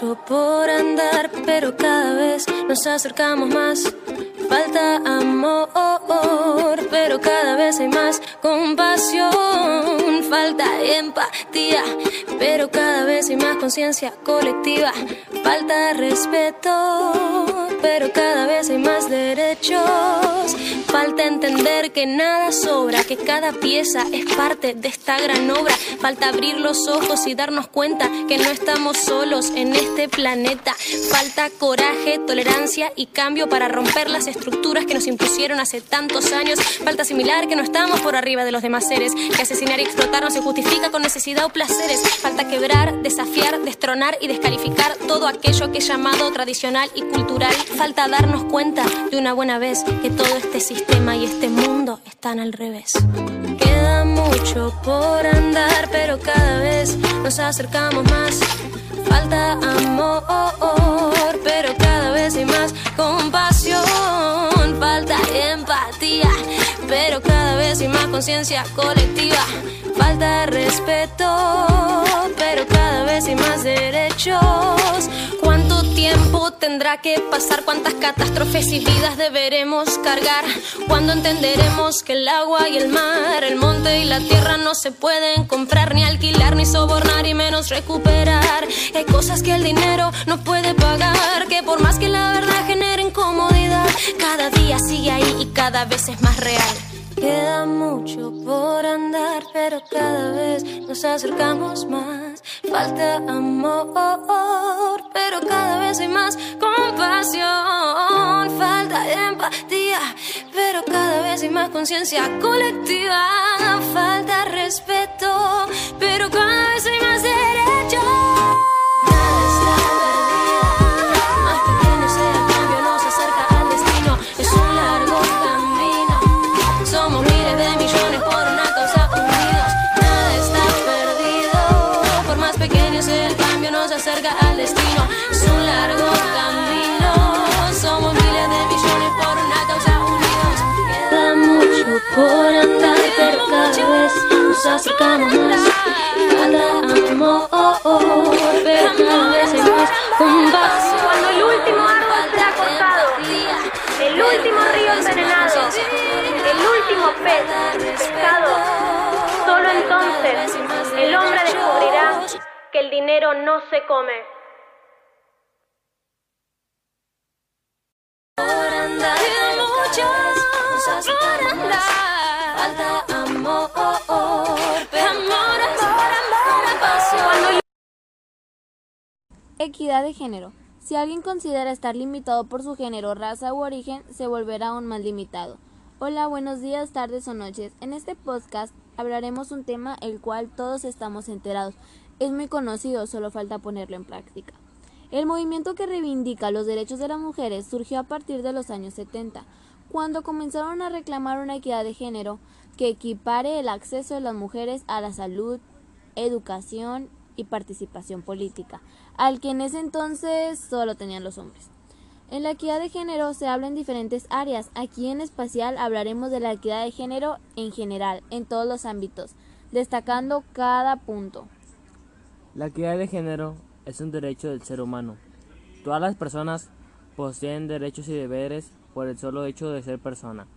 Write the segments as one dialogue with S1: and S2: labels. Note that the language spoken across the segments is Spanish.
S1: por andar, pero cada vez nos acercamos más. Falta amor, pero cada vez hay más compasión. Falta empatía, pero cada vez hay más conciencia colectiva. Falta respeto, pero cada vez hay más derechos. Falta entender que nada sobra, que cada pieza es parte de esta gran obra. Falta abrir los ojos y darnos cuenta que no estamos solos en este planeta. Falta coraje, tolerancia y cambio para romper las estructuras que nos impusieron hace tantos años. Falta asimilar que no estamos por arriba de los demás seres, que asesinar y explotar no se justifica con necesidad o placeres. Falta quebrar, desafiar, destronar y descalificar todo aquello que es llamado tradicional y cultural. Falta darnos cuenta de una buena vez que todo este sistema y este mundo están al revés. Queda mucho por andar, pero cada vez nos acercamos más. Falta amor, pero cada vez hay más compasión. Falta empatía, pero cada vez hay más conciencia colectiva. Falta respeto, pero cada vez hay más derechos. ¿Cuánto tiempo tendrá que pasar? ¿Cuántas catástrofes y vidas deberemos cargar? ¿Cuándo entenderemos que el agua y el mar, el monte y la tierra no se pueden comprar, ni alquilar, ni sobornar y menos recuperar? Hay cosas que el dinero no puede pagar, que por más que la verdad genere incomodidad, cada día sigue ahí y cada vez es más real. Queda mucho por andar, pero cada vez nos acercamos más. Falta amor, pero cada vez hay más compasión. Falta empatía, pero cada vez hay más conciencia colectiva. Falta nos acercamos más. Amor, pero hay más compasión.
S2: Cuando el último árbol sea cortado, el último río envenenado, el último pez pescado, solo entonces el hombre descubrirá que el dinero no se come.
S3: Equidad de género. Si alguien considera estar limitado por su género, raza u origen, se volverá aún más limitado. Hola, buenos días, tardes o noches. En este podcast hablaremos un tema el cual todos estamos enterados. Es muy conocido, solo falta ponerlo en práctica. El movimiento que reivindica los derechos de las mujeres surgió a partir de los años 70, cuando comenzaron a reclamar una equidad de género que equipare el acceso de las mujeres a la salud, educación y participación política, al que en ese entonces solo tenían los hombres. En la equidad de género se habla en diferentes áreas. Aquí en especial hablaremos de la equidad de género en general, en todos los ámbitos, destacando cada punto.
S4: La equidad de género es un derecho del ser humano. Todas las personas poseen derechos y deberes por el solo hecho de ser persona.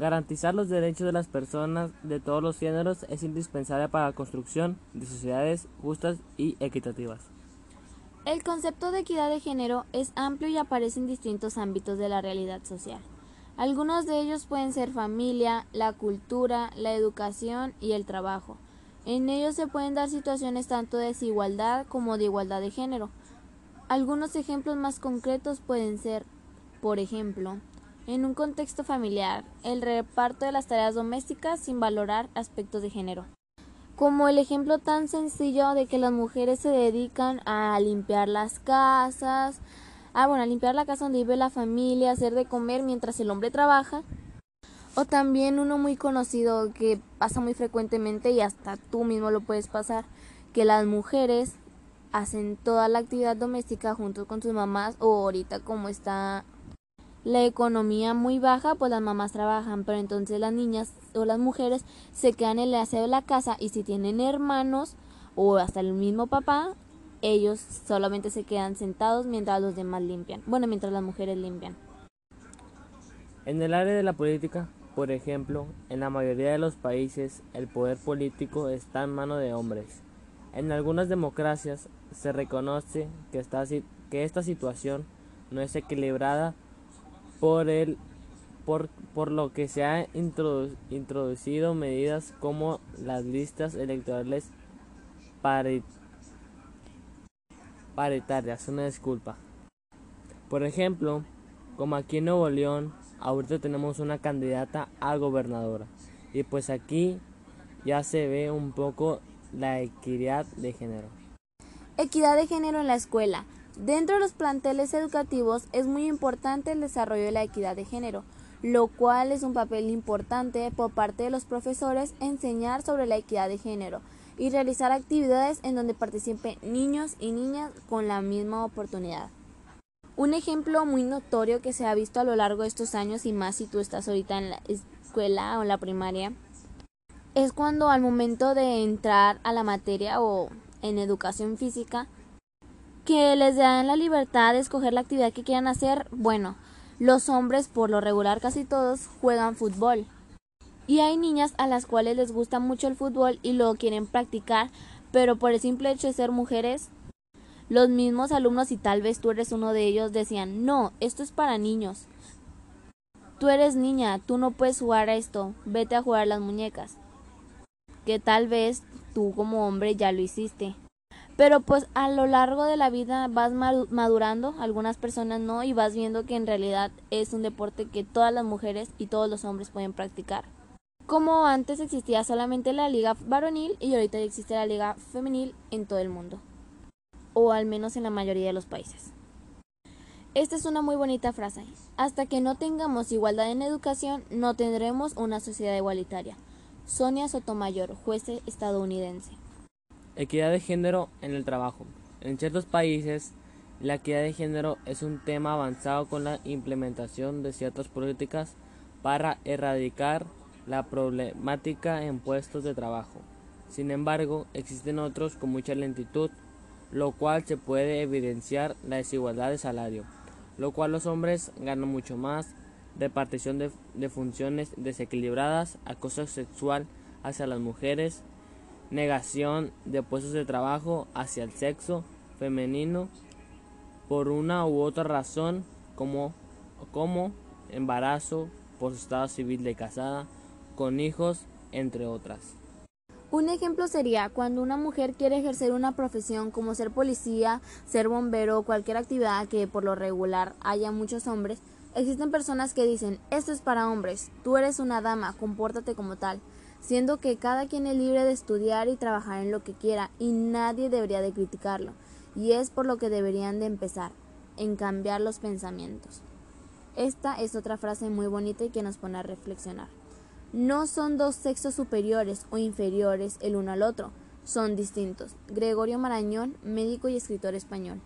S4: Garantizar los derechos de las personas de todos los géneros es indispensable para la construcción de sociedades justas y equitativas.
S3: El concepto de equidad de género es amplio y aparece en distintos ámbitos de la realidad social. Algunos de ellos pueden ser familia, la cultura, la educación y el trabajo. En ellos se pueden dar situaciones tanto de desigualdad como de igualdad de género. Algunos ejemplos más concretos pueden ser, por ejemplo, en un contexto familiar, el reparto de las tareas domésticas sin valorar aspectos de género. Como el ejemplo tan sencillo de que las mujeres se dedican a limpiar las casas, a bueno, a limpiar la casa donde vive la familia, hacer de comer mientras el hombre trabaja. O también uno muy conocido que pasa muy frecuentemente y hasta tú mismo lo puedes pasar, que las mujeres hacen toda la actividad doméstica junto con sus mamás o ahorita como está la economía muy baja, pues las mamás trabajan, pero entonces las niñas o las mujeres se quedan en el aseo de la casa y si tienen hermanos o hasta el mismo papá, ellos solamente se quedan sentados mientras los demás limpian. Bueno, mientras las mujeres limpian.
S4: En el área de la política, por ejemplo, en la mayoría de los países el poder político está en manos de hombres. En algunas democracias se reconoce que esta, que esta situación no es equilibrada por, el, por, por lo que se han introducido medidas como las listas electorales paritarias. Una disculpa. Por ejemplo, como aquí en Nuevo León, ahorita tenemos una candidata a gobernadora. Y pues aquí ya se ve un poco la equidad de género.
S3: Equidad de género en la escuela. Dentro de los planteles educativos es muy importante el desarrollo de la equidad de género, lo cual es un papel importante por parte de los profesores enseñar sobre la equidad de género y realizar actividades en donde participen niños y niñas con la misma oportunidad. Un ejemplo muy notorio que se ha visto a lo largo de estos años y más si tú estás ahorita en la escuela o en la primaria es cuando al momento de entrar a la materia o en educación física que les dan la libertad de escoger la actividad que quieran hacer, bueno, los hombres por lo regular casi todos juegan fútbol. Y hay niñas a las cuales les gusta mucho el fútbol y lo quieren practicar, pero por el simple hecho de ser mujeres, los mismos alumnos y tal vez tú eres uno de ellos decían, no, esto es para niños. Tú eres niña, tú no puedes jugar a esto, vete a jugar las muñecas que tal vez tú como hombre ya lo hiciste. Pero pues a lo largo de la vida vas madurando, algunas personas no, y vas viendo que en realidad es un deporte que todas las mujeres y todos los hombres pueden practicar. Como antes existía solamente la liga varonil y ahorita existe la liga femenil en todo el mundo. O al menos en la mayoría de los países. Esta es una muy bonita frase. Hasta que no tengamos igualdad en educación, no tendremos una sociedad igualitaria. Sonia Sotomayor, juez estadounidense.
S4: Equidad de género en el trabajo. En ciertos países, la equidad de género es un tema avanzado con la implementación de ciertas políticas para erradicar la problemática en puestos de trabajo. Sin embargo, existen otros con mucha lentitud, lo cual se puede evidenciar la desigualdad de salario, lo cual los hombres ganan mucho más repartición de, de funciones desequilibradas, acoso sexual hacia las mujeres, negación de puestos de trabajo hacia el sexo femenino por una u otra razón como, como embarazo por su estado civil de casada, con hijos, entre otras.
S3: Un ejemplo sería cuando una mujer quiere ejercer una profesión como ser policía, ser bombero o cualquier actividad que por lo regular haya muchos hombres, Existen personas que dicen, esto es para hombres, tú eres una dama, compórtate como tal, siendo que cada quien es libre de estudiar y trabajar en lo que quiera y nadie debería de criticarlo. Y es por lo que deberían de empezar, en cambiar los pensamientos. Esta es otra frase muy bonita y que nos pone a reflexionar. No son dos sexos superiores o inferiores el uno al otro, son distintos. Gregorio Marañón, médico y escritor español.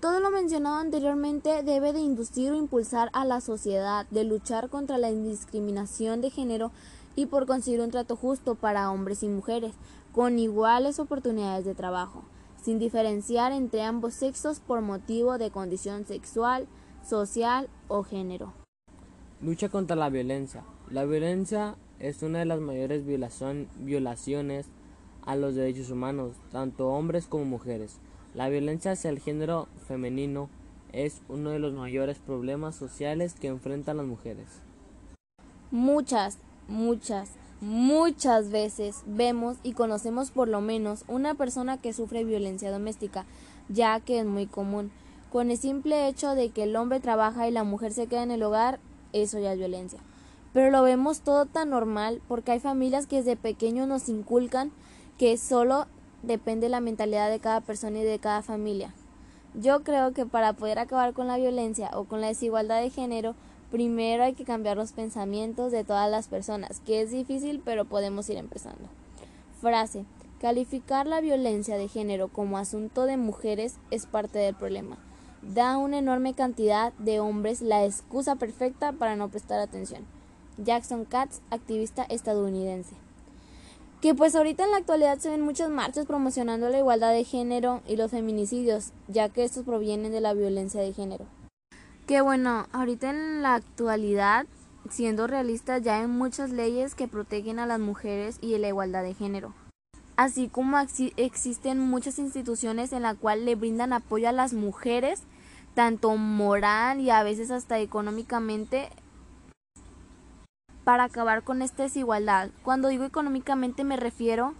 S3: Todo lo mencionado anteriormente debe de inducir o impulsar a la sociedad de luchar contra la indiscriminación de género y por conseguir un trato justo para hombres y mujeres, con iguales oportunidades de trabajo, sin diferenciar entre ambos sexos por motivo de condición sexual, social o género.
S4: Lucha contra la violencia. La violencia es una de las mayores violaciones a los derechos humanos, tanto hombres como mujeres. La violencia hacia el género femenino es uno de los mayores problemas sociales que enfrentan las mujeres.
S3: Muchas, muchas, muchas veces vemos y conocemos por lo menos una persona que sufre violencia doméstica, ya que es muy común. Con el simple hecho de que el hombre trabaja y la mujer se queda en el hogar, eso ya es violencia. Pero lo vemos todo tan normal porque hay familias que desde pequeños nos inculcan que solo depende la mentalidad de cada persona y de cada familia. Yo creo que para poder acabar con la violencia o con la desigualdad de género, primero hay que cambiar los pensamientos de todas las personas, que es difícil pero podemos ir empezando. Frase. Calificar la violencia de género como asunto de mujeres es parte del problema. Da una enorme cantidad de hombres la excusa perfecta para no prestar atención. Jackson Katz, activista estadounidense. que pues ahorita en la actualidad se ven muchas marchas promocionando la igualdad de género y los feminicidios, ya que estos provienen de la violencia de género. Que bueno, ahorita en la actualidad, siendo realistas, ya hay muchas leyes que protegen a las mujeres y la igualdad de género así como existen muchas instituciones en las cuales le brindan apoyo a las mujeres, tanto moral y a veces hasta económicamente, para acabar con esta desigualdad. Cuando digo económicamente me refiero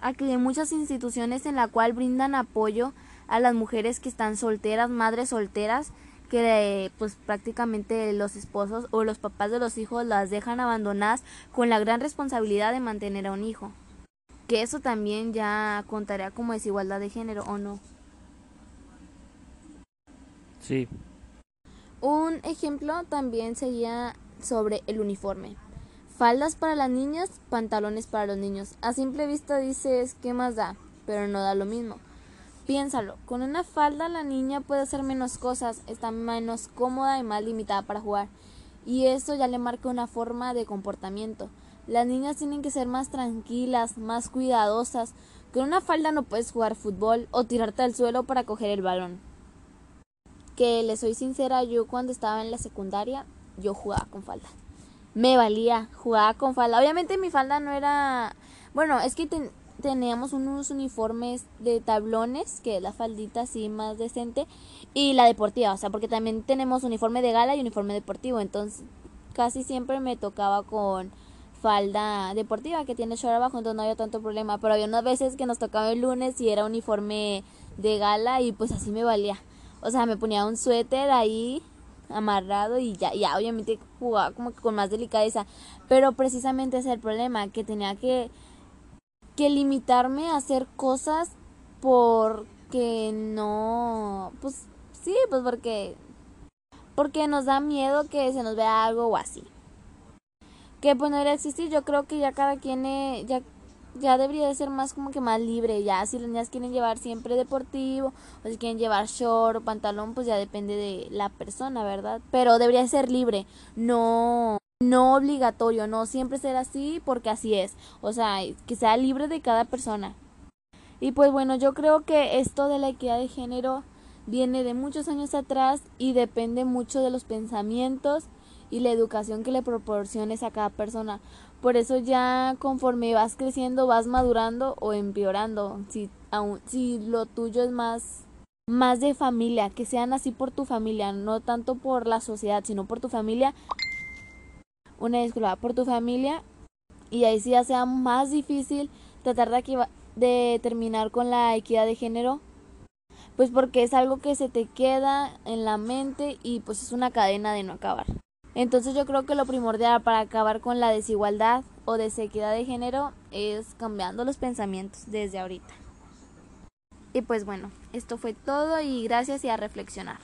S3: a que hay muchas instituciones en las cuales brindan apoyo a las mujeres que están solteras, madres solteras, que pues prácticamente los esposos o los papás de los hijos las dejan abandonadas con la gran responsabilidad de mantener a un hijo que eso también ya contaría como desigualdad de género o no.
S4: Sí.
S3: Un ejemplo también sería sobre el uniforme. Faldas para las niñas, pantalones para los niños. A simple vista dices, ¿qué más da? Pero no da lo mismo. Piénsalo, con una falda la niña puede hacer menos cosas, está menos cómoda y más limitada para jugar. Y eso ya le marca una forma de comportamiento. Las niñas tienen que ser más tranquilas, más cuidadosas. Con una falda no puedes jugar fútbol o tirarte al suelo para coger el balón. Que le soy sincera, yo cuando estaba en la secundaria, yo jugaba con falda. Me valía, jugaba con falda. Obviamente mi falda no era... Bueno, es que teníamos unos uniformes de tablones, que es la faldita así más decente, y la deportiva, o sea, porque también tenemos uniforme de gala y uniforme deportivo, entonces casi siempre me tocaba con falda deportiva que tiene short abajo, entonces no había tanto problema. Pero había unas veces que nos tocaba el lunes y era uniforme de gala y pues así me valía. O sea, me ponía un suéter ahí amarrado y ya, ya obviamente jugaba como que con más delicadeza. Pero precisamente ese es el problema, que tenía que, que limitarme a hacer cosas porque no, pues sí, pues porque, porque nos da miedo que se nos vea algo o así que pues no debería existir. Yo creo que ya cada quien eh, ya ya debería de ser más como que más libre, ya si las niñas quieren llevar siempre deportivo o si quieren llevar short o pantalón, pues ya depende de la persona, ¿verdad? Pero debería ser libre, no no obligatorio, no siempre ser así porque así es, o sea, que sea libre de cada persona. Y pues bueno, yo creo que esto de la equidad de género viene de muchos años atrás y depende mucho de los pensamientos y la educación que le proporciones a cada persona. Por eso ya conforme vas creciendo vas madurando o empeorando. Si, aun, si lo tuyo es más más de familia, que sean así por tu familia, no tanto por la sociedad, sino por tu familia. Una disculpa, por tu familia y ahí sí ya sea más difícil tratar de, de terminar con la equidad de género pues porque es algo que se te queda en la mente y pues es una cadena de no acabar. Entonces yo creo que lo primordial para acabar con la desigualdad o desequidad de género es cambiando los pensamientos desde ahorita. Y pues bueno, esto fue todo y gracias y a reflexionar.